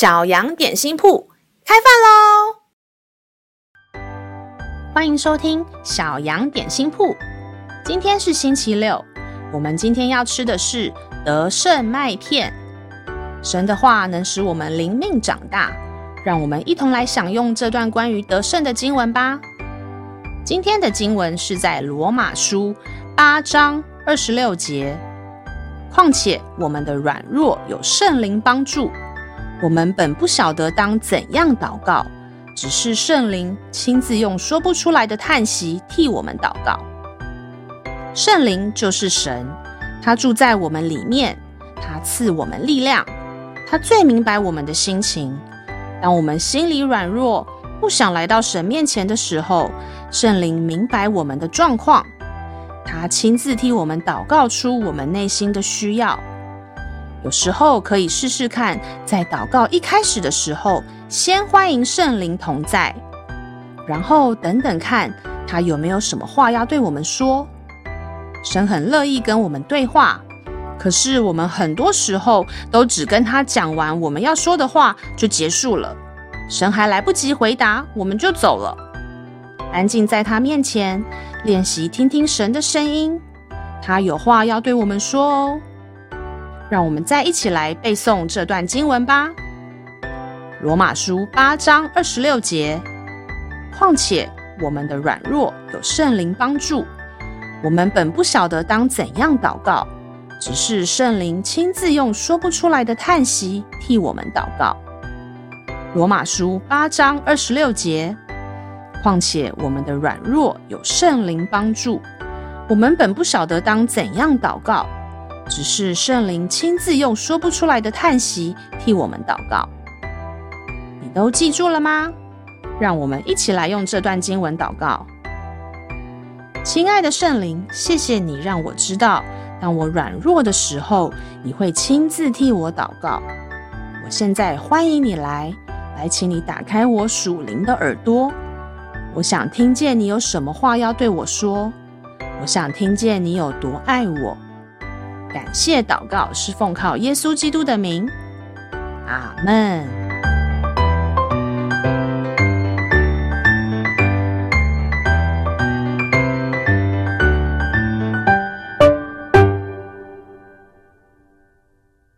小羊点心铺开饭喽！欢迎收听小羊点心铺。今天是星期六，我们今天要吃的是得胜麦片。神的话能使我们灵命长大，让我们一同来享用这段关于得胜的经文吧。今天的经文是在罗马书八章二十六节。况且我们的软弱有圣灵帮助，我们本不晓得当怎样祷告，只是圣灵亲自用说不出来的叹息替我们祷告。圣灵就是神，他住在我们里面，他赐我们力量，他最明白我们的心情。当我们心里软弱，不想来到神面前的时候，圣灵明白我们的状况。他亲自替我们祷告出我们内心的需要。有时候可以试试看，在祷告一开始的时候，先欢迎圣灵同在，然后等等看他有没有什么话要对我们说。神很乐意跟我们对话，可是我们很多时候都只跟他讲完我们要说的话就结束了，神还来不及回答，我们就走了。安静在他面前。练习听听神的声音，他有话要对我们说哦。让我们再一起来背诵这段经文吧，《罗马书》八章二十六节。况且我们的软弱有圣灵帮助，我们本不晓得当怎样祷告，只是圣灵亲自用说不出来的叹息替我们祷告。《罗马书》八章二十六节。况且我们的软弱有圣灵帮助，我们本不晓得当怎样祷告，只是圣灵亲自用说不出来的叹息替我们祷告。你都记住了吗？让我们一起来用这段经文祷告。亲爱的圣灵，谢谢你让我知道，当我软弱的时候，你会亲自替我祷告。我现在欢迎你来，来，请你打开我属灵的耳朵。我想听见你有什么话要对我说，我想听见你有多爱我。感谢祷告是奉靠耶稣基督的名，阿门。